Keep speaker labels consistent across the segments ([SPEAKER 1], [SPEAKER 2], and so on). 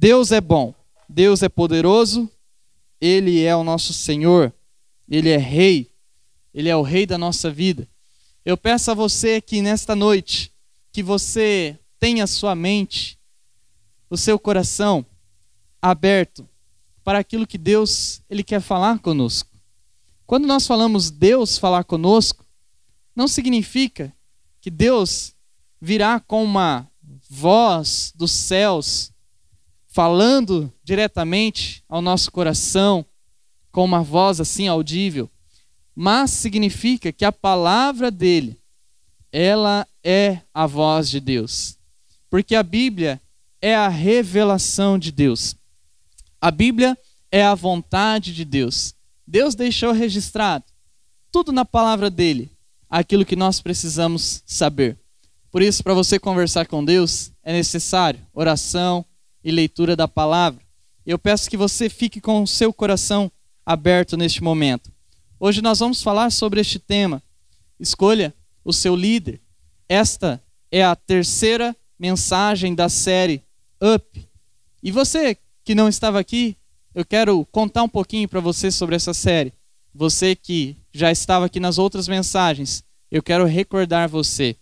[SPEAKER 1] Deus é bom, Deus é poderoso, Ele é o nosso Senhor, Ele é Rei, Ele é o Rei da nossa vida. Eu peço a você que nesta noite, que você tenha sua mente, o seu coração aberto para aquilo que Deus ele quer falar conosco. Quando nós falamos Deus falar conosco, não significa que Deus virá com uma voz dos céus falando diretamente ao nosso coração com uma voz assim audível, mas significa que a palavra dele ela é a voz de Deus. Porque a Bíblia é a revelação de Deus. A Bíblia é a vontade de Deus. Deus deixou registrado tudo na palavra dele, aquilo que nós precisamos saber. Por isso, para você conversar com Deus, é necessário oração e leitura da palavra. Eu peço que você fique com o seu coração aberto neste momento. Hoje nós vamos falar sobre este tema. Escolha o seu líder. Esta é a terceira mensagem da série Up. E você que não estava aqui, eu quero contar um pouquinho para você sobre essa série. Você que já estava aqui nas outras mensagens, eu quero recordar você.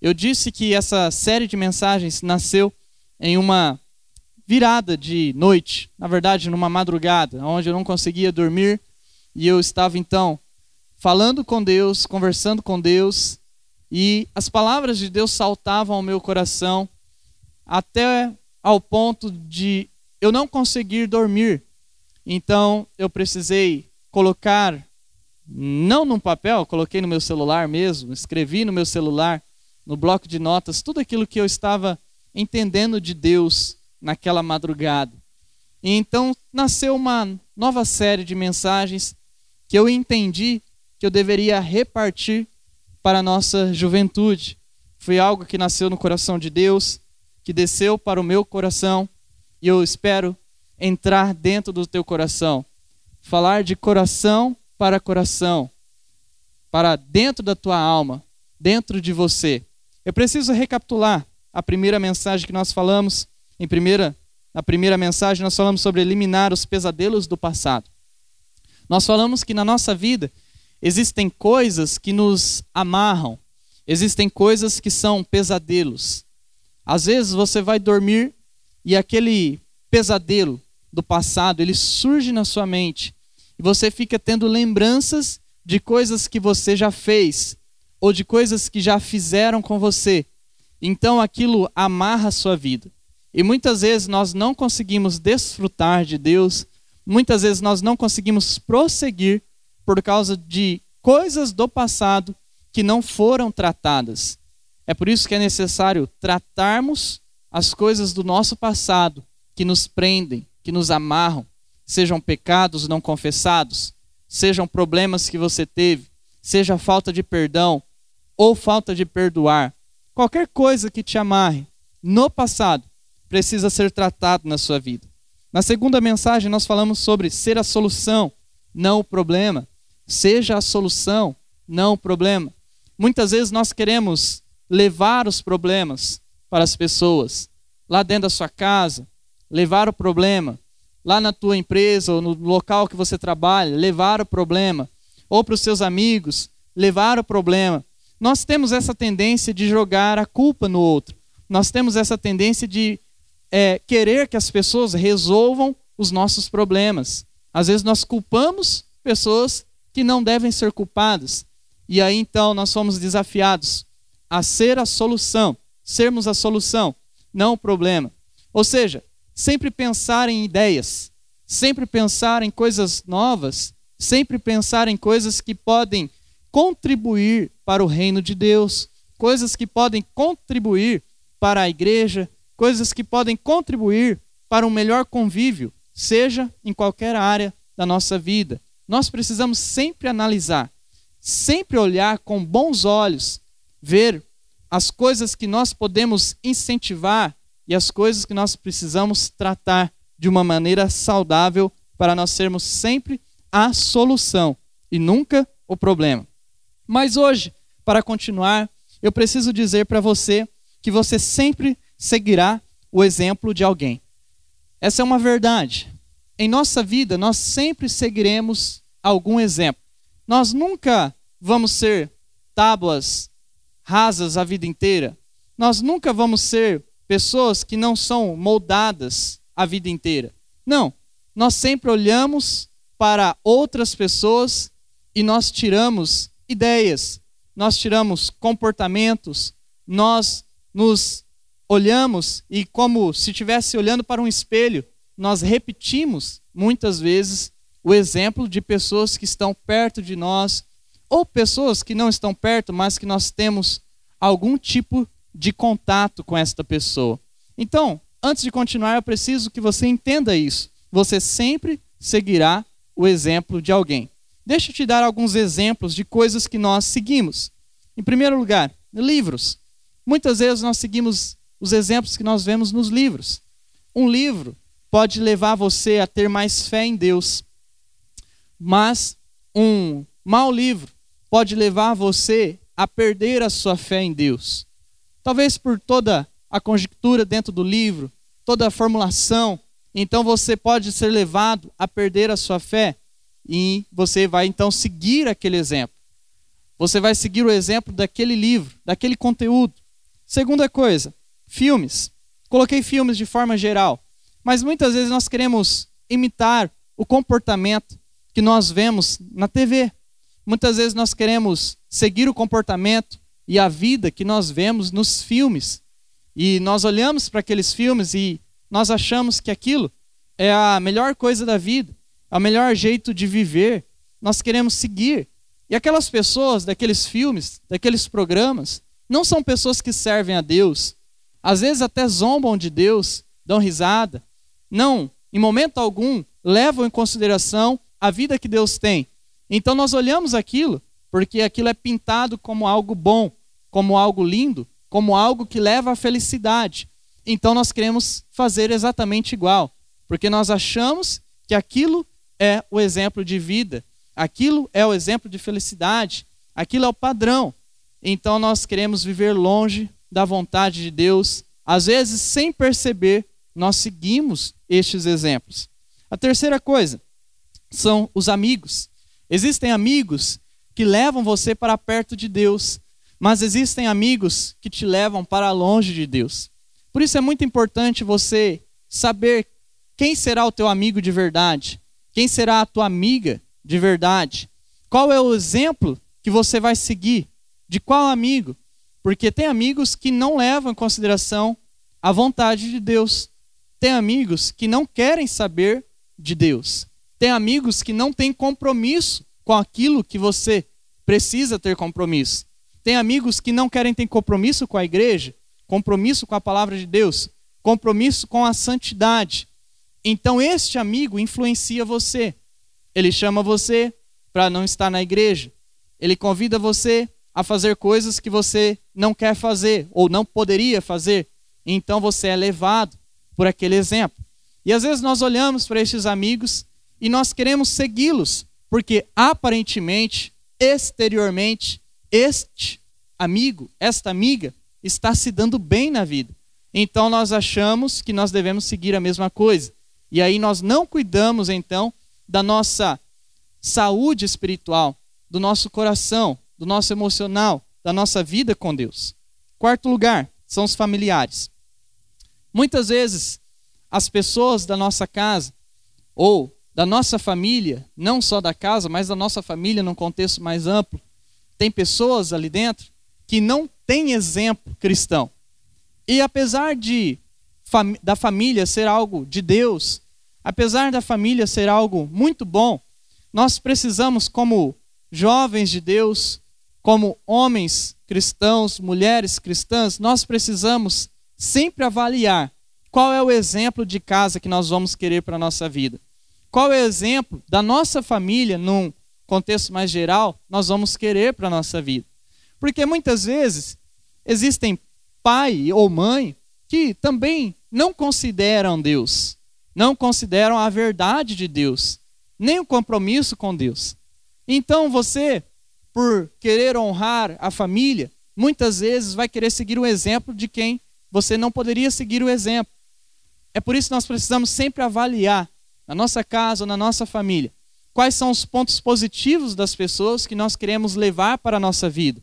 [SPEAKER 1] Eu disse que essa série de mensagens nasceu em uma virada de noite, na verdade, numa madrugada, onde eu não conseguia dormir e eu estava então falando com Deus, conversando com Deus, e as palavras de Deus saltavam ao meu coração até ao ponto de eu não conseguir dormir. Então eu precisei colocar, não num papel, coloquei no meu celular mesmo, escrevi no meu celular, no bloco de notas, tudo aquilo que eu estava entendendo de Deus naquela madrugada. E então nasceu uma nova série de mensagens que eu entendi que eu deveria repartir para a nossa juventude. Foi algo que nasceu no coração de Deus, que desceu para o meu coração, e eu espero entrar dentro do teu coração. Falar de coração para coração, para dentro da tua alma, dentro de você. Eu preciso recapitular a primeira mensagem que nós falamos. Em primeira, na primeira mensagem, nós falamos sobre eliminar os pesadelos do passado. Nós falamos que na nossa vida existem coisas que nos amarram, existem coisas que são pesadelos. Às vezes você vai dormir e aquele pesadelo do passado, ele surge na sua mente e você fica tendo lembranças de coisas que você já fez ou de coisas que já fizeram com você. Então aquilo amarra a sua vida. E muitas vezes nós não conseguimos desfrutar de Deus, muitas vezes nós não conseguimos prosseguir por causa de coisas do passado que não foram tratadas. É por isso que é necessário tratarmos as coisas do nosso passado que nos prendem, que nos amarram, sejam pecados não confessados, sejam problemas que você teve, seja falta de perdão ou falta de perdoar. Qualquer coisa que te amarre no passado precisa ser tratado na sua vida. Na segunda mensagem, nós falamos sobre ser a solução, não o problema. Seja a solução, não o problema. Muitas vezes nós queremos levar os problemas para as pessoas, lá dentro da sua casa, levar o problema, lá na tua empresa ou no local que você trabalha, levar o problema, ou para os seus amigos, levar o problema. Nós temos essa tendência de jogar a culpa no outro. Nós temos essa tendência de é, querer que as pessoas resolvam os nossos problemas. Às vezes nós culpamos pessoas que não devem ser culpados. E aí então nós somos desafiados a ser a solução, sermos a solução, não o problema. Ou seja, sempre pensar em ideias, sempre pensar em coisas novas, sempre pensar em coisas que podem contribuir para o reino de Deus, coisas que podem contribuir para a igreja, coisas que podem contribuir para um melhor convívio, seja em qualquer área da nossa vida nós precisamos sempre analisar, sempre olhar com bons olhos, ver as coisas que nós podemos incentivar e as coisas que nós precisamos tratar de uma maneira saudável para nós sermos sempre a solução e nunca o problema. Mas hoje, para continuar, eu preciso dizer para você que você sempre seguirá o exemplo de alguém. essa é uma verdade. Em nossa vida, nós sempre seguiremos algum exemplo. Nós nunca vamos ser tábuas rasas a vida inteira. Nós nunca vamos ser pessoas que não são moldadas a vida inteira. Não. Nós sempre olhamos para outras pessoas e nós tiramos ideias, nós tiramos comportamentos, nós nos olhamos e, como se estivesse olhando para um espelho, nós repetimos muitas vezes o exemplo de pessoas que estão perto de nós, ou pessoas que não estão perto, mas que nós temos algum tipo de contato com esta pessoa. Então, antes de continuar, eu preciso que você entenda isso. Você sempre seguirá o exemplo de alguém. Deixa eu te dar alguns exemplos de coisas que nós seguimos. Em primeiro lugar, livros. Muitas vezes nós seguimos os exemplos que nós vemos nos livros. Um livro pode levar você a ter mais fé em Deus, mas um mau livro pode levar você a perder a sua fé em Deus. Talvez por toda a conjectura dentro do livro, toda a formulação, então você pode ser levado a perder a sua fé e você vai então seguir aquele exemplo. Você vai seguir o exemplo daquele livro, daquele conteúdo. Segunda coisa, filmes. Coloquei filmes de forma geral, mas muitas vezes nós queremos imitar o comportamento que nós vemos na TV. Muitas vezes nós queremos seguir o comportamento e a vida que nós vemos nos filmes. E nós olhamos para aqueles filmes e nós achamos que aquilo é a melhor coisa da vida é o melhor jeito de viver, nós queremos seguir. E aquelas pessoas daqueles filmes, daqueles programas, não são pessoas que servem a Deus. Às vezes até zombam de Deus, dão risada. Não, em momento algum, levam em consideração a vida que Deus tem. Então nós olhamos aquilo porque aquilo é pintado como algo bom, como algo lindo, como algo que leva à felicidade. Então nós queremos fazer exatamente igual, porque nós achamos que aquilo é o exemplo de vida, aquilo é o exemplo de felicidade, aquilo é o padrão. Então nós queremos viver longe da vontade de Deus, às vezes sem perceber, nós seguimos estes exemplos. A terceira coisa são os amigos. Existem amigos que levam você para perto de Deus, mas existem amigos que te levam para longe de Deus. Por isso é muito importante você saber quem será o teu amigo de verdade. Quem será a tua amiga de verdade? Qual é o exemplo que você vai seguir? De qual amigo? Porque tem amigos que não levam em consideração a vontade de Deus. Tem amigos que não querem saber de Deus. Tem amigos que não têm compromisso com aquilo que você precisa ter compromisso. Tem amigos que não querem ter compromisso com a igreja, compromisso com a palavra de Deus, compromisso com a santidade. Então este amigo influencia você. Ele chama você para não estar na igreja. Ele convida você a fazer coisas que você não quer fazer ou não poderia fazer. Então você é levado por aquele exemplo. E às vezes nós olhamos para estes amigos e nós queremos segui-los, porque aparentemente, exteriormente, este amigo, esta amiga, está se dando bem na vida. Então nós achamos que nós devemos seguir a mesma coisa. E aí nós não cuidamos então da nossa saúde espiritual, do nosso coração, do nosso emocional, da nossa vida com Deus. Quarto lugar, são os familiares. Muitas vezes as pessoas da nossa casa ou da nossa família, não só da casa, mas da nossa família num contexto mais amplo, tem pessoas ali dentro que não têm exemplo cristão. E apesar de da família ser algo de Deus, apesar da família ser algo muito bom, nós precisamos, como jovens de Deus, como homens cristãos, mulheres cristãs, nós precisamos sempre avaliar qual é o exemplo de casa que nós vamos querer para a nossa vida. Qual é o exemplo da nossa família, num contexto mais geral, nós vamos querer para a nossa vida. Porque muitas vezes existem pai ou mãe que também não consideram Deus, não consideram a verdade de Deus, nem o compromisso com Deus. Então você, por querer honrar a família, muitas vezes vai querer seguir o exemplo de quem você não poderia seguir o exemplo. É por isso que nós precisamos sempre avaliar, na nossa casa na nossa família, quais são os pontos positivos das pessoas que nós queremos levar para a nossa vida.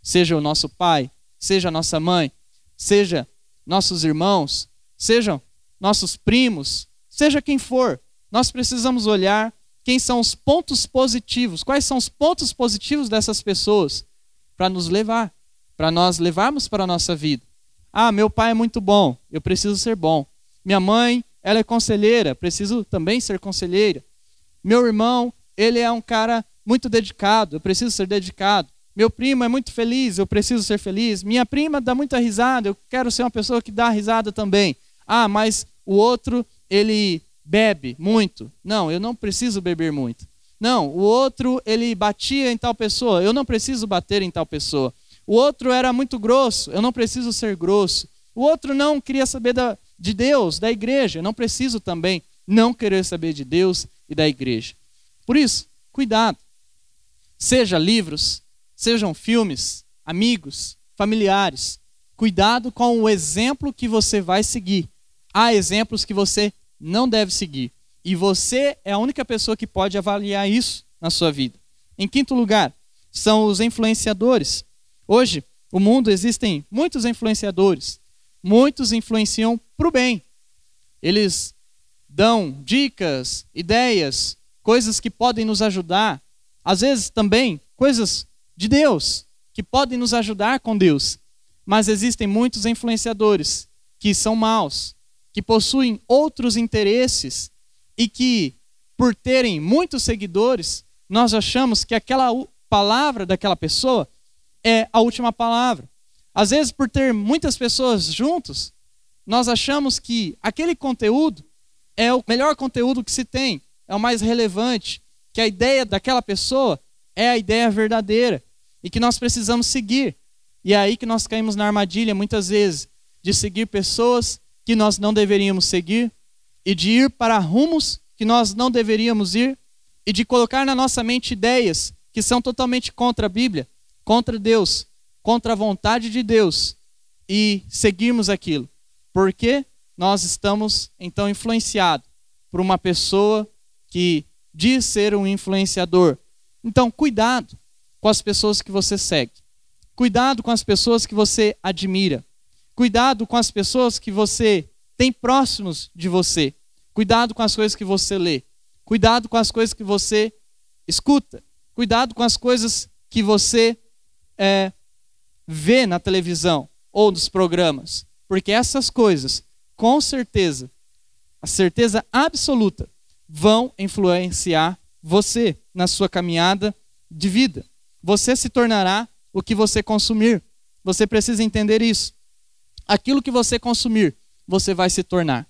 [SPEAKER 1] Seja o nosso pai, seja a nossa mãe, seja nossos irmãos, sejam nossos primos, seja quem for, nós precisamos olhar quem são os pontos positivos, quais são os pontos positivos dessas pessoas para nos levar, para nós levarmos para a nossa vida. Ah, meu pai é muito bom, eu preciso ser bom. Minha mãe, ela é conselheira, preciso também ser conselheira. Meu irmão, ele é um cara muito dedicado, eu preciso ser dedicado. Meu primo é muito feliz, eu preciso ser feliz. Minha prima dá muita risada, eu quero ser uma pessoa que dá risada também. Ah, mas o outro, ele bebe muito. Não, eu não preciso beber muito. Não, o outro, ele batia em tal pessoa, eu não preciso bater em tal pessoa. O outro era muito grosso, eu não preciso ser grosso. O outro não queria saber da, de Deus, da igreja, eu não preciso também não querer saber de Deus e da igreja. Por isso, cuidado. Seja livros, sejam filmes, amigos, familiares. Cuidado com o exemplo que você vai seguir. Há exemplos que você não deve seguir. E você é a única pessoa que pode avaliar isso na sua vida. Em quinto lugar, são os influenciadores. Hoje, no mundo existem muitos influenciadores. Muitos influenciam para o bem. Eles dão dicas, ideias, coisas que podem nos ajudar. Às vezes também coisas de Deus, que podem nos ajudar com Deus. Mas existem muitos influenciadores que são maus, que possuem outros interesses e que, por terem muitos seguidores, nós achamos que aquela palavra daquela pessoa é a última palavra. Às vezes, por ter muitas pessoas juntos, nós achamos que aquele conteúdo é o melhor conteúdo que se tem, é o mais relevante, que a ideia daquela pessoa é a ideia verdadeira e que nós precisamos seguir. E é aí que nós caímos na armadilha, muitas vezes, de seguir pessoas que nós não deveríamos seguir e de ir para rumos que nós não deveríamos ir e de colocar na nossa mente ideias que são totalmente contra a Bíblia, contra Deus, contra a vontade de Deus e seguirmos aquilo. Porque nós estamos então influenciados por uma pessoa que diz ser um influenciador. Então, cuidado com as pessoas que você segue. Cuidado com as pessoas que você admira. Cuidado com as pessoas que você tem próximos de você. Cuidado com as coisas que você lê. Cuidado com as coisas que você escuta. Cuidado com as coisas que você é, vê na televisão ou nos programas. Porque essas coisas, com certeza, a certeza absoluta, vão influenciar você na sua caminhada de vida. Você se tornará o que você consumir. Você precisa entender isso aquilo que você consumir, você vai se tornar.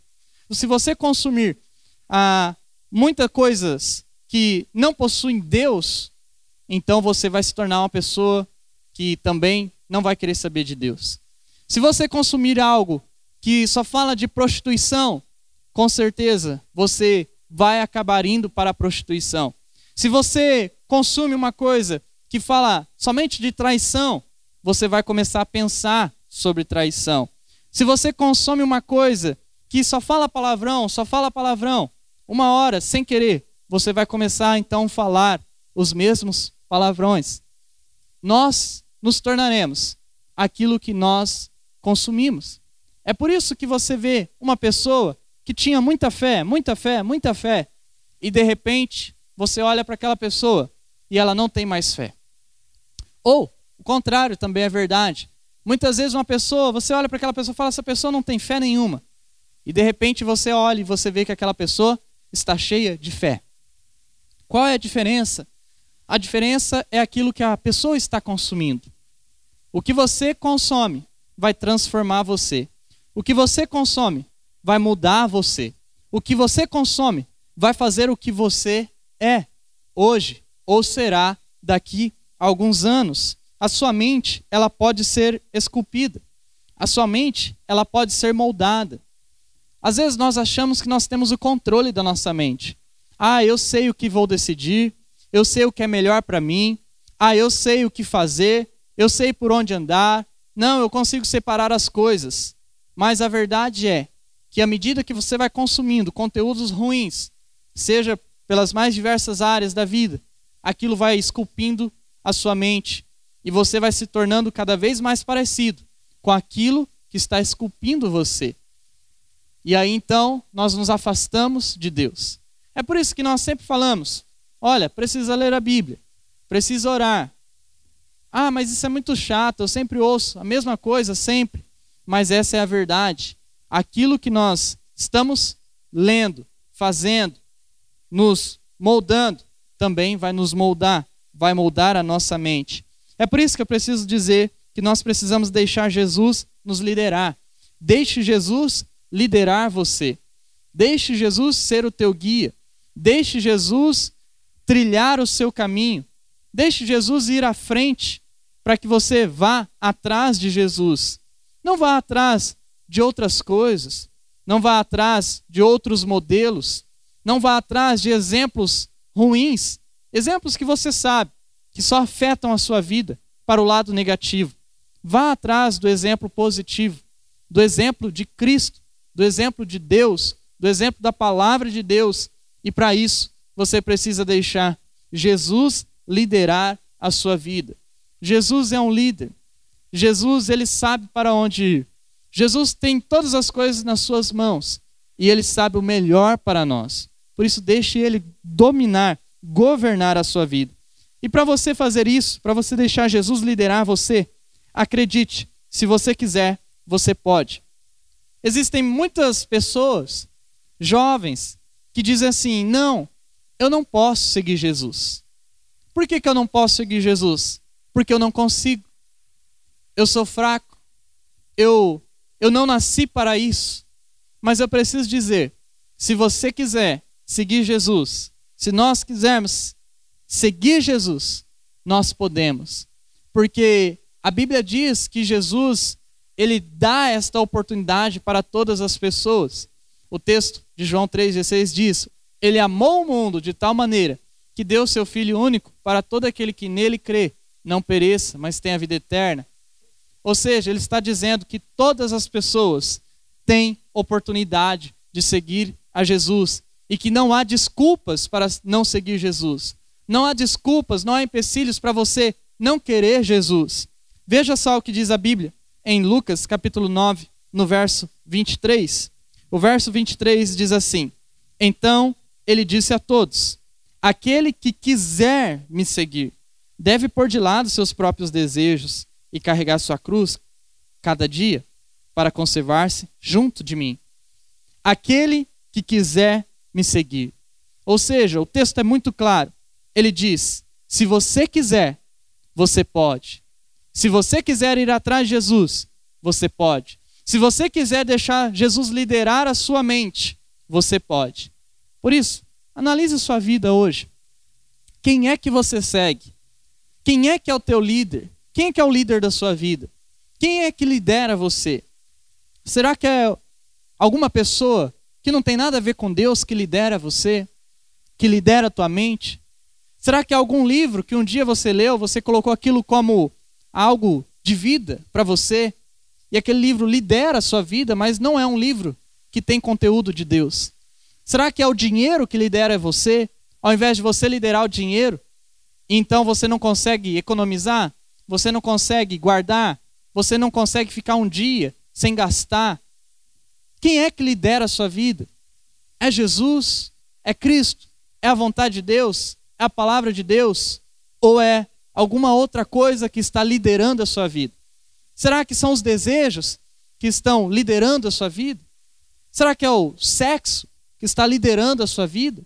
[SPEAKER 1] Se você consumir ah, muitas coisas que não possuem Deus, então você vai se tornar uma pessoa que também não vai querer saber de Deus. Se você consumir algo que só fala de prostituição, com certeza você vai acabar indo para a prostituição. Se você consome uma coisa que fala somente de traição, você vai começar a pensar sobre traição. Se você consome uma coisa que só fala palavrão, só fala palavrão, uma hora, sem querer, você vai começar então a falar os mesmos palavrões. Nós nos tornaremos aquilo que nós consumimos. É por isso que você vê uma pessoa que tinha muita fé, muita fé, muita fé, e de repente você olha para aquela pessoa e ela não tem mais fé. Ou o contrário também é verdade. Muitas vezes uma pessoa, você olha para aquela pessoa e fala, essa pessoa não tem fé nenhuma. E de repente você olha e você vê que aquela pessoa está cheia de fé. Qual é a diferença? A diferença é aquilo que a pessoa está consumindo. O que você consome vai transformar você. O que você consome vai mudar você. O que você consome vai fazer o que você é hoje ou será daqui a alguns anos a sua mente ela pode ser esculpida. A sua mente ela pode ser moldada. Às vezes nós achamos que nós temos o controle da nossa mente. Ah, eu sei o que vou decidir, eu sei o que é melhor para mim, ah, eu sei o que fazer, eu sei por onde andar. Não, eu consigo separar as coisas. Mas a verdade é que à medida que você vai consumindo conteúdos ruins, seja pelas mais diversas áreas da vida, aquilo vai esculpindo a sua mente e você vai se tornando cada vez mais parecido com aquilo que está esculpindo você. E aí então nós nos afastamos de Deus. É por isso que nós sempre falamos: olha, precisa ler a Bíblia, precisa orar. Ah, mas isso é muito chato, eu sempre ouço a mesma coisa, sempre. Mas essa é a verdade. Aquilo que nós estamos lendo, fazendo, nos moldando, também vai nos moldar, vai moldar a nossa mente. É por isso que eu preciso dizer que nós precisamos deixar Jesus nos liderar. Deixe Jesus liderar você. Deixe Jesus ser o teu guia. Deixe Jesus trilhar o seu caminho. Deixe Jesus ir à frente para que você vá atrás de Jesus. Não vá atrás de outras coisas. Não vá atrás de outros modelos. Não vá atrás de exemplos ruins, exemplos que você sabe que só afetam a sua vida para o lado negativo. Vá atrás do exemplo positivo, do exemplo de Cristo, do exemplo de Deus, do exemplo da palavra de Deus. E para isso, você precisa deixar Jesus liderar a sua vida. Jesus é um líder. Jesus, ele sabe para onde ir. Jesus tem todas as coisas nas suas mãos e ele sabe o melhor para nós. Por isso, deixe ele dominar, governar a sua vida. E para você fazer isso, para você deixar Jesus liderar você, acredite, se você quiser, você pode. Existem muitas pessoas, jovens, que dizem assim: não, eu não posso seguir Jesus. Por que, que eu não posso seguir Jesus? Porque eu não consigo. Eu sou fraco. Eu, eu não nasci para isso. Mas eu preciso dizer: se você quiser seguir Jesus, se nós quisermos seguir Jesus, nós podemos. Porque a Bíblia diz que Jesus, ele dá esta oportunidade para todas as pessoas. O texto de João 3,16 diz: Ele amou o mundo de tal maneira que deu seu Filho único para todo aquele que nele crê, não pereça, mas tenha vida eterna. Ou seja, ele está dizendo que todas as pessoas têm oportunidade de seguir a Jesus e que não há desculpas para não seguir Jesus. Não há desculpas, não há empecilhos para você não querer Jesus. Veja só o que diz a Bíblia em Lucas capítulo 9, no verso 23. O verso 23 diz assim: Então ele disse a todos: Aquele que quiser me seguir, deve pôr de lado seus próprios desejos e carregar sua cruz cada dia para conservar-se junto de mim. Aquele que quiser me seguir. Ou seja, o texto é muito claro. Ele diz: se você quiser, você pode. Se você quiser ir atrás de Jesus, você pode. Se você quiser deixar Jesus liderar a sua mente, você pode. Por isso, analise sua vida hoje. Quem é que você segue? Quem é que é o teu líder? Quem é que é o líder da sua vida? Quem é que lidera você? Será que é alguma pessoa que não tem nada a ver com Deus que lidera você, que lidera a tua mente? Será que algum livro que um dia você leu, você colocou aquilo como algo de vida para você, e aquele livro lidera a sua vida, mas não é um livro que tem conteúdo de Deus? Será que é o dinheiro que lidera você, ao invés de você liderar o dinheiro? Então você não consegue economizar, você não consegue guardar, você não consegue ficar um dia sem gastar, quem é que lidera a sua vida? É Jesus? É Cristo? É a vontade de Deus? A palavra de Deus? Ou é alguma outra coisa que está liderando a sua vida? Será que são os desejos que estão liderando a sua vida? Será que é o sexo que está liderando a sua vida?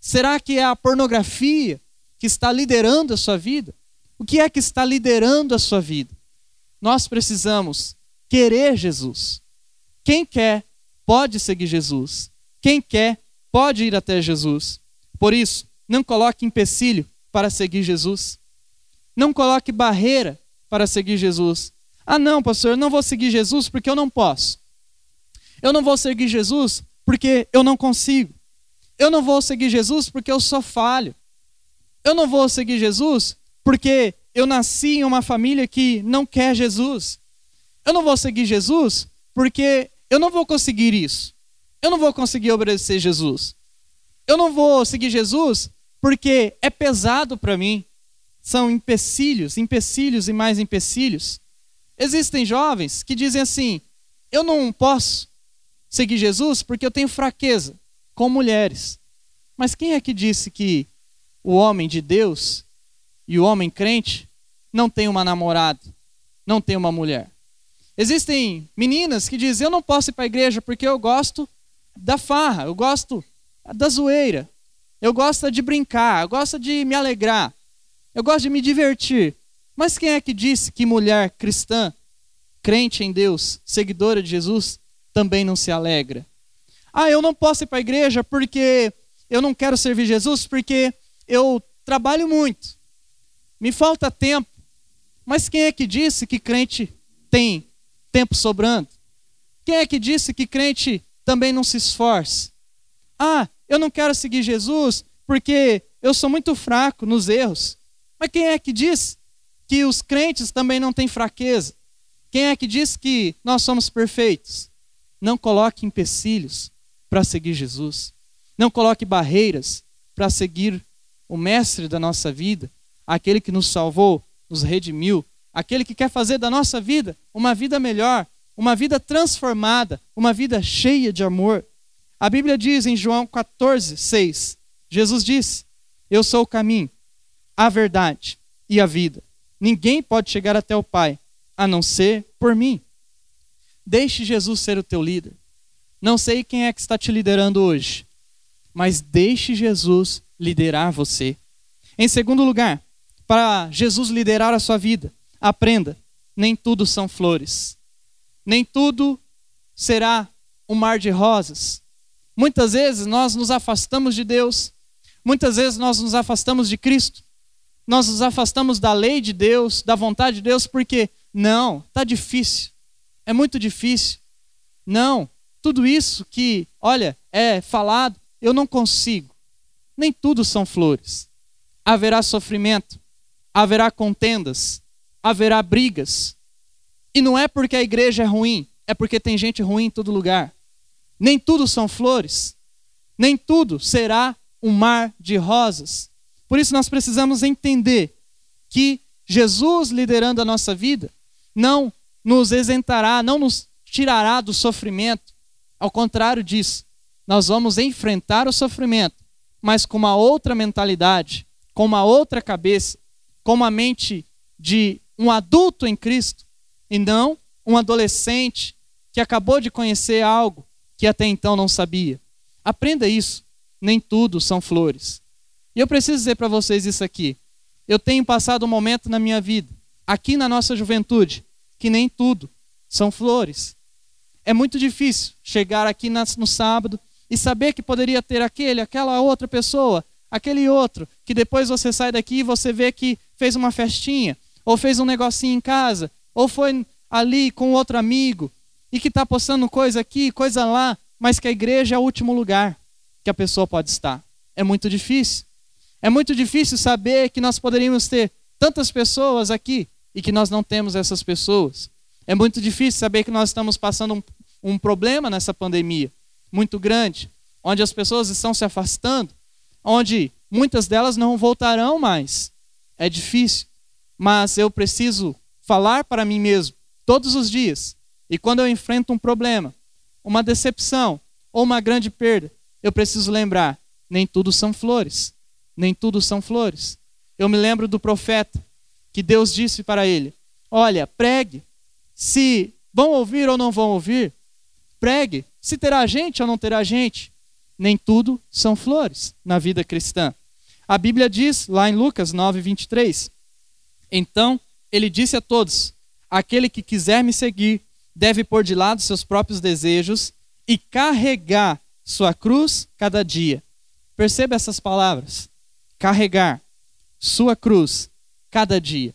[SPEAKER 1] Será que é a pornografia que está liderando a sua vida? O que é que está liderando a sua vida? Nós precisamos querer Jesus. Quem quer pode seguir Jesus. Quem quer pode ir até Jesus. Por isso, não coloque empecilho para seguir Jesus. Não coloque barreira para seguir Jesus. Ah, não, pastor, eu não vou seguir Jesus porque eu não posso. Eu não vou seguir Jesus porque eu não consigo. Eu não vou seguir Jesus porque eu sou falho. Eu não vou seguir Jesus porque eu nasci em uma família que não quer Jesus. Eu não vou seguir Jesus porque eu não vou conseguir isso. eu não vou conseguir obedecer Jesus. Eu não vou seguir Jesus porque é pesado para mim. São empecilhos, empecilhos e mais empecilhos. Existem jovens que dizem assim: eu não posso seguir Jesus porque eu tenho fraqueza com mulheres. Mas quem é que disse que o homem de Deus e o homem crente não tem uma namorada, não tem uma mulher? Existem meninas que dizem: Eu não posso ir para a igreja porque eu gosto da farra, eu gosto da zoeira, eu gosto de brincar, eu gosto de me alegrar, eu gosto de me divertir. Mas quem é que disse que mulher cristã, crente em Deus, seguidora de Jesus, também não se alegra? Ah, eu não posso ir para a igreja porque eu não quero servir Jesus, porque eu trabalho muito, me falta tempo. Mas quem é que disse que crente tem tempo sobrando? Quem é que disse que crente também não se esforça? Ah, eu não quero seguir Jesus porque eu sou muito fraco nos erros. Mas quem é que diz que os crentes também não têm fraqueza? Quem é que diz que nós somos perfeitos? Não coloque empecilhos para seguir Jesus. Não coloque barreiras para seguir o mestre da nossa vida, aquele que nos salvou, nos redimiu, aquele que quer fazer da nossa vida uma vida melhor, uma vida transformada, uma vida cheia de amor. A Bíblia diz em João 14, 6, Jesus disse: Eu sou o caminho, a verdade e a vida. Ninguém pode chegar até o Pai a não ser por mim. Deixe Jesus ser o teu líder. Não sei quem é que está te liderando hoje, mas deixe Jesus liderar você. Em segundo lugar, para Jesus liderar a sua vida, aprenda: nem tudo são flores, nem tudo será um mar de rosas. Muitas vezes nós nos afastamos de Deus, muitas vezes nós nos afastamos de Cristo, nós nos afastamos da lei de Deus, da vontade de Deus, porque não, está difícil, é muito difícil. Não, tudo isso que, olha, é falado, eu não consigo. Nem tudo são flores. Haverá sofrimento, haverá contendas, haverá brigas. E não é porque a igreja é ruim, é porque tem gente ruim em todo lugar. Nem tudo são flores, nem tudo será um mar de rosas. Por isso nós precisamos entender que Jesus liderando a nossa vida não nos isentará, não nos tirará do sofrimento. Ao contrário disso, nós vamos enfrentar o sofrimento, mas com uma outra mentalidade, com uma outra cabeça, com uma mente de um adulto em Cristo e não um adolescente que acabou de conhecer algo que até então não sabia. Aprenda isso. Nem tudo são flores. E eu preciso dizer para vocês isso aqui. Eu tenho passado um momento na minha vida, aqui na nossa juventude, que nem tudo são flores. É muito difícil chegar aqui no sábado e saber que poderia ter aquele, aquela outra pessoa, aquele outro, que depois você sai daqui e você vê que fez uma festinha, ou fez um negocinho em casa, ou foi ali com outro amigo, e que está postando coisa aqui, coisa lá, mas que a igreja é o último lugar que a pessoa pode estar. É muito difícil. É muito difícil saber que nós poderíamos ter tantas pessoas aqui e que nós não temos essas pessoas. É muito difícil saber que nós estamos passando um, um problema nessa pandemia muito grande, onde as pessoas estão se afastando, onde muitas delas não voltarão mais. É difícil, mas eu preciso falar para mim mesmo todos os dias e quando eu enfrento um problema, uma decepção ou uma grande perda, eu preciso lembrar: nem tudo são flores. Nem tudo são flores. Eu me lembro do profeta que Deus disse para ele: Olha, pregue. Se vão ouvir ou não vão ouvir, pregue. Se terá gente ou não terá gente. Nem tudo são flores na vida cristã. A Bíblia diz lá em Lucas 9, 23. Então ele disse a todos: Aquele que quiser me seguir, deve pôr de lado seus próprios desejos e carregar sua cruz cada dia. Perceba essas palavras. Carregar sua cruz cada dia.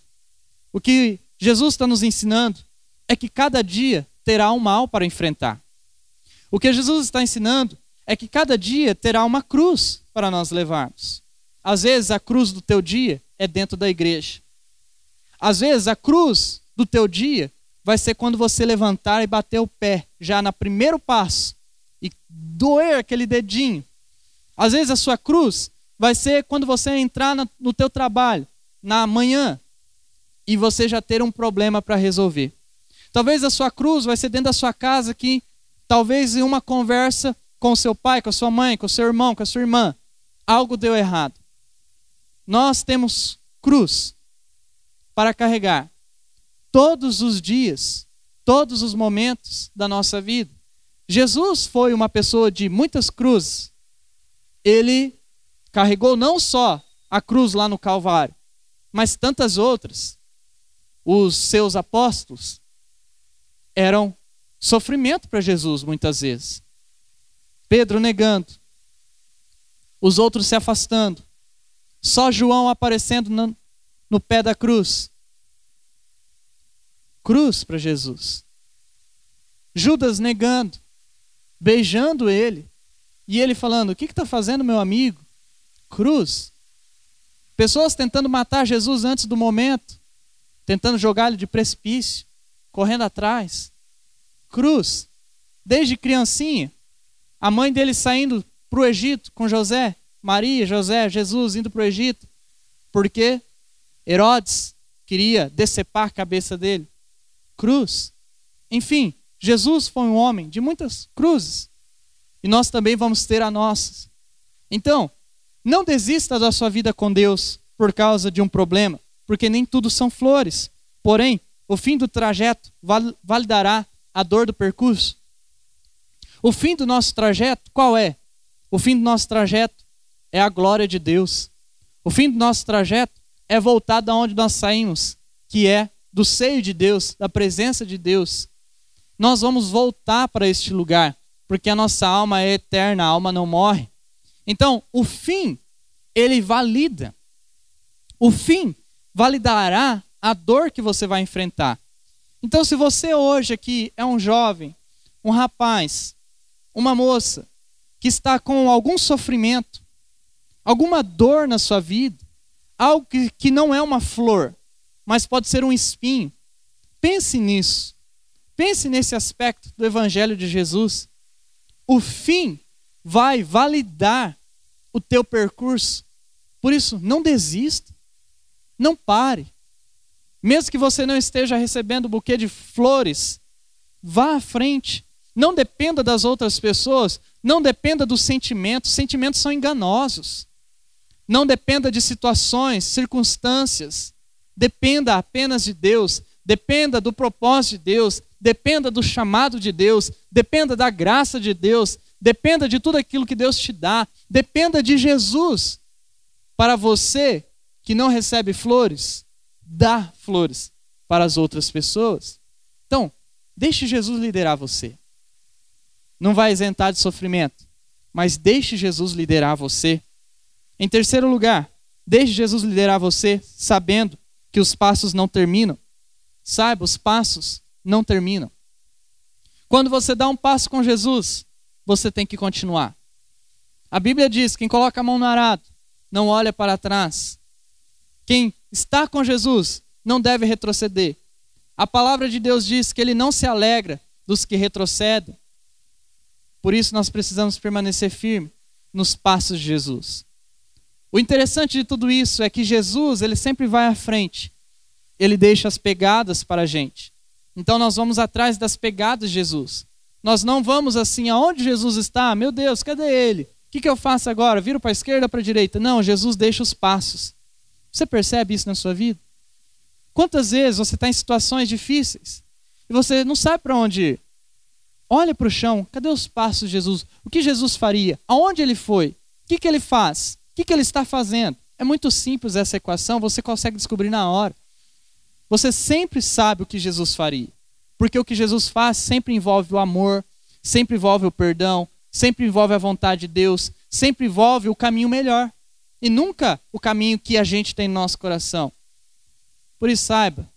[SPEAKER 1] O que Jesus está nos ensinando é que cada dia terá um mal para enfrentar. O que Jesus está ensinando é que cada dia terá uma cruz para nós levarmos. Às vezes a cruz do teu dia é dentro da igreja. Às vezes a cruz do teu dia vai ser quando você levantar e bater o pé, já no primeiro passo, e doer aquele dedinho. Às vezes a sua cruz vai ser quando você entrar no teu trabalho, na manhã, e você já ter um problema para resolver. Talvez a sua cruz vai ser dentro da sua casa que talvez em uma conversa com seu pai, com a sua mãe, com o seu irmão, com a sua irmã, algo deu errado. Nós temos cruz para carregar todos os dias, todos os momentos da nossa vida. Jesus foi uma pessoa de muitas cruzes. Ele carregou não só a cruz lá no Calvário, mas tantas outras. Os seus apóstolos eram sofrimento para Jesus muitas vezes. Pedro negando, os outros se afastando, só João aparecendo no, no pé da cruz. Cruz para Jesus. Judas negando, beijando ele, e ele falando: O que está fazendo, meu amigo? Cruz. Pessoas tentando matar Jesus antes do momento, tentando jogá-lo de precipício, correndo atrás. Cruz. Desde criancinha, a mãe dele saindo para o Egito com José, Maria, José, Jesus indo para o Egito, porque Herodes queria decepar a cabeça dele. Cruz. Enfim, Jesus foi um homem de muitas cruzes. E nós também vamos ter a nossas. Então, não desista da sua vida com Deus por causa de um problema, porque nem tudo são flores. Porém, o fim do trajeto validará a dor do percurso. O fim do nosso trajeto, qual é? O fim do nosso trajeto é a glória de Deus. O fim do nosso trajeto é voltar da onde nós saímos, que é do seio de Deus, da presença de Deus nós vamos voltar para este lugar, porque a nossa alma é eterna, a alma não morre. Então, o fim, ele valida. O fim validará a dor que você vai enfrentar. Então, se você hoje aqui é um jovem, um rapaz, uma moça que está com algum sofrimento, alguma dor na sua vida, algo que, não é uma flor, mas pode ser um espinho, pense nisso. Pense nesse aspecto do Evangelho de Jesus. O fim vai validar o teu percurso. Por isso, não desista. Não pare. Mesmo que você não esteja recebendo um buquê de flores, vá à frente. Não dependa das outras pessoas, não dependa dos sentimentos. Sentimentos são enganosos. Não dependa de situações, circunstâncias. Dependa apenas de Deus. Dependa do propósito de Deus dependa do chamado de Deus, dependa da graça de Deus, dependa de tudo aquilo que Deus te dá, dependa de Jesus. Para você que não recebe flores, dá flores para as outras pessoas. Então, deixe Jesus liderar você. Não vai isentar de sofrimento, mas deixe Jesus liderar você. Em terceiro lugar, deixe Jesus liderar você sabendo que os passos não terminam. Saiba, os passos não terminam. Quando você dá um passo com Jesus, você tem que continuar. A Bíblia diz: quem coloca a mão no arado não olha para trás. Quem está com Jesus não deve retroceder. A palavra de Deus diz que ele não se alegra dos que retrocedem. Por isso nós precisamos permanecer firme nos passos de Jesus. O interessante de tudo isso é que Jesus, ele sempre vai à frente. Ele deixa as pegadas para a gente. Então nós vamos atrás das pegadas de Jesus. Nós não vamos assim, aonde Jesus está? Meu Deus, cadê ele? O que, que eu faço agora? Viro para a esquerda ou para a direita? Não, Jesus deixa os passos. Você percebe isso na sua vida? Quantas vezes você está em situações difíceis e você não sabe para onde ir? Olha para o chão, cadê os passos de Jesus? O que Jesus faria? Aonde ele foi? O que, que ele faz? O que, que ele está fazendo? É muito simples essa equação, você consegue descobrir na hora. Você sempre sabe o que Jesus faria. Porque o que Jesus faz sempre envolve o amor, sempre envolve o perdão, sempre envolve a vontade de Deus, sempre envolve o caminho melhor. E nunca o caminho que a gente tem no nosso coração. Por isso, saiba,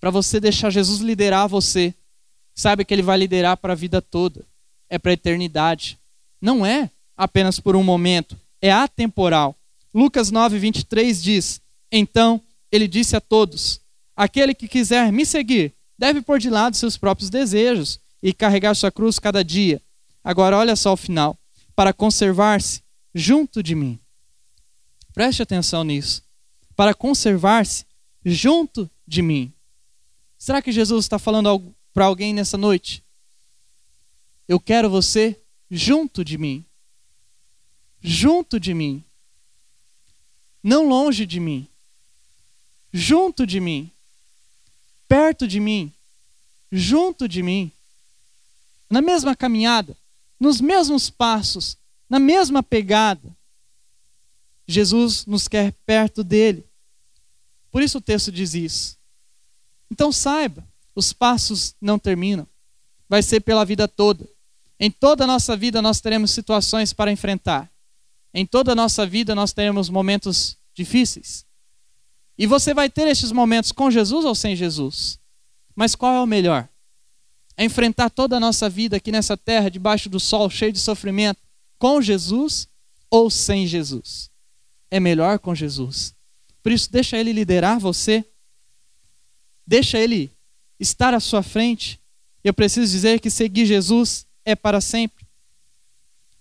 [SPEAKER 1] para você deixar Jesus liderar você, saiba que Ele vai liderar para a vida toda. É para a eternidade. Não é apenas por um momento, é atemporal. Lucas 9, 23 diz: Então ele disse a todos: Aquele que quiser me seguir deve pôr de lado seus próprios desejos e carregar sua cruz cada dia. Agora, olha só o final. Para conservar-se junto de mim. Preste atenção nisso. Para conservar-se junto de mim. Será que Jesus está falando para alguém nessa noite? Eu quero você junto de mim. Junto de mim. Não longe de mim. Junto de mim. Perto de mim. Junto de mim. Na mesma caminhada, nos mesmos passos, na mesma pegada. Jesus nos quer perto dele. Por isso o texto diz isso. Então saiba, os passos não terminam. Vai ser pela vida toda. Em toda a nossa vida nós teremos situações para enfrentar. Em toda a nossa vida nós teremos momentos difíceis. E você vai ter estes momentos com Jesus ou sem Jesus. Mas qual é o melhor? É enfrentar toda a nossa vida aqui nessa terra, debaixo do sol, cheio de sofrimento, com Jesus ou sem Jesus? É melhor com Jesus. Por isso, deixa Ele liderar você. Deixa Ele estar à sua frente. Eu preciso dizer que seguir Jesus é para sempre.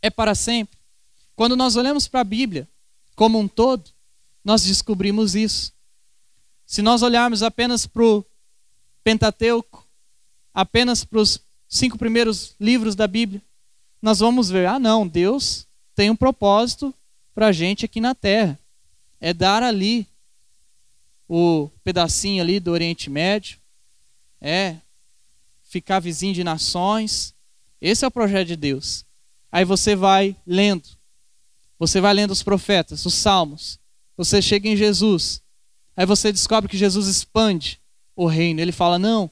[SPEAKER 1] É para sempre. Quando nós olhamos para a Bíblia como um todo, nós descobrimos isso. Se nós olharmos apenas para o Pentateuco, apenas para os cinco primeiros livros da Bíblia, nós vamos ver: ah, não, Deus tem um propósito para a gente aqui na terra. É dar ali o pedacinho ali do Oriente Médio, é ficar vizinho de nações. Esse é o projeto de Deus. Aí você vai lendo, você vai lendo os profetas, os salmos, você chega em Jesus, aí você descobre que Jesus expande o reino. Ele fala: não,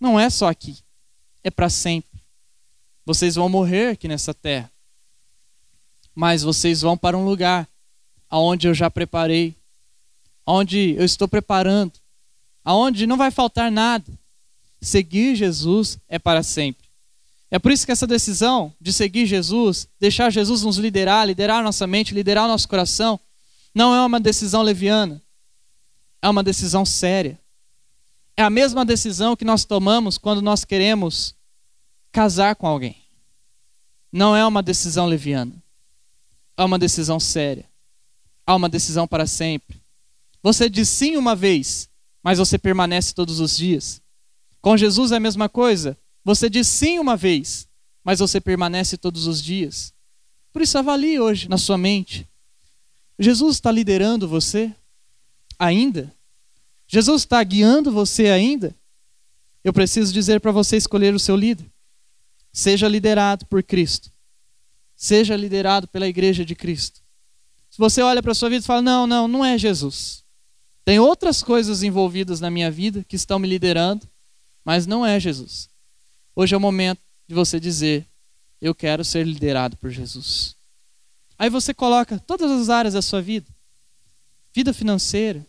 [SPEAKER 1] não é só aqui, é para sempre. Vocês vão morrer aqui nessa terra, mas vocês vão para um lugar aonde eu já preparei, aonde eu estou preparando, aonde não vai faltar nada. Seguir Jesus é para sempre. É por isso que essa decisão de seguir Jesus, deixar Jesus nos liderar, liderar nossa mente, liderar nosso coração, não é uma decisão leviana. É uma decisão séria. É a mesma decisão que nós tomamos quando nós queremos casar com alguém. Não é uma decisão leviana. É uma decisão séria. É uma decisão para sempre. Você diz sim uma vez, mas você permanece todos os dias. Com Jesus é a mesma coisa. Você diz sim uma vez, mas você permanece todos os dias. Por isso, avalie hoje na sua mente: Jesus está liderando você ainda? Jesus está guiando você ainda? Eu preciso dizer para você escolher o seu líder. Seja liderado por Cristo. Seja liderado pela igreja de Cristo. Se você olha para a sua vida e fala: Não, não, não é Jesus. Tem outras coisas envolvidas na minha vida que estão me liderando, mas não é Jesus. Hoje é o momento de você dizer: Eu quero ser liderado por Jesus. Aí você coloca todas as áreas da sua vida: vida financeira,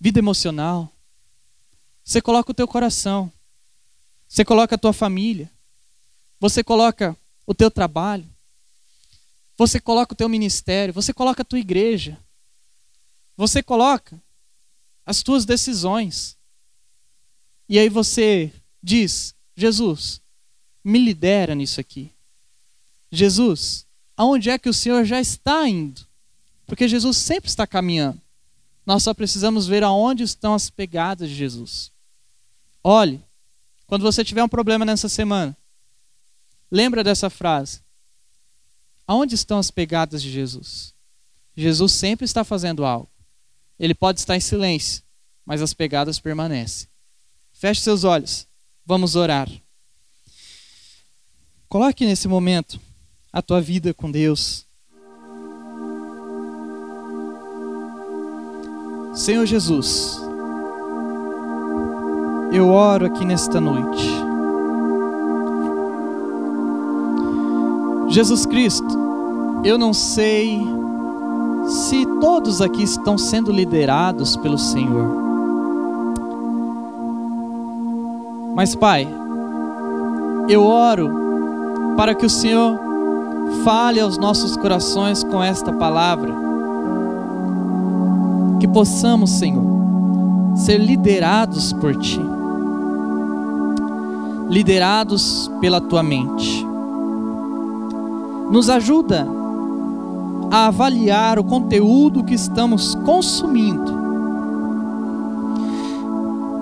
[SPEAKER 1] vida emocional. Você coloca o teu coração. Você coloca a tua família. Você coloca o teu trabalho. Você coloca o teu ministério, você coloca a tua igreja. Você coloca as tuas decisões. E aí você diz: Jesus, me lidera nisso aqui. Jesus, aonde é que o Senhor já está indo? Porque Jesus sempre está caminhando. Nós só precisamos ver aonde estão as pegadas de Jesus. Olhe, quando você tiver um problema nessa semana, lembra dessa frase. Aonde estão as pegadas de Jesus? Jesus sempre está fazendo algo. Ele pode estar em silêncio, mas as pegadas permanecem. Feche seus olhos. Vamos orar. Coloque nesse momento a tua vida com Deus. Senhor Jesus, eu oro aqui nesta noite. Jesus Cristo, eu não sei se todos aqui estão sendo liderados pelo Senhor. Mas, Pai, eu oro para que o Senhor fale aos nossos corações com esta palavra que possamos, Senhor, ser liderados por Ti, liderados pela Tua mente, Nos ajuda a avaliar o conteúdo que estamos consumindo.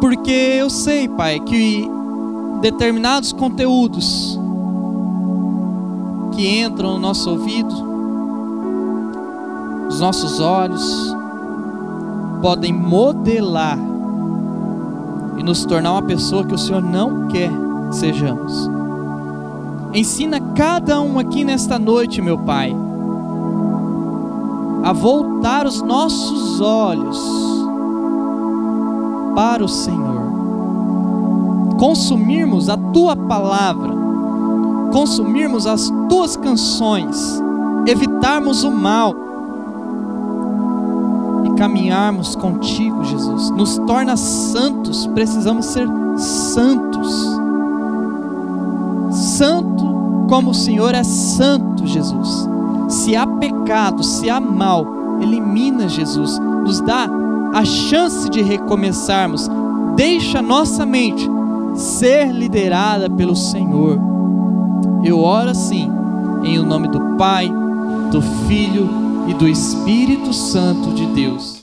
[SPEAKER 1] Porque eu sei, Pai, que determinados conteúdos que entram no nosso ouvido, os nossos olhos, podem modelar e nos tornar uma pessoa que o Senhor não quer que sejamos. Ensina cada um aqui nesta noite, meu Pai, a voltar os nossos olhos para o Senhor, consumirmos a tua palavra, consumirmos as tuas canções, evitarmos o mal e caminharmos contigo, Jesus. Nos torna santos, precisamos ser santos. Santo como o Senhor é santo, Jesus. Se há pecado, se há mal, elimina, Jesus. Nos dá a chance de recomeçarmos. Deixa nossa mente ser liderada pelo Senhor. Eu oro assim, em o nome do Pai, do Filho e do Espírito Santo de Deus.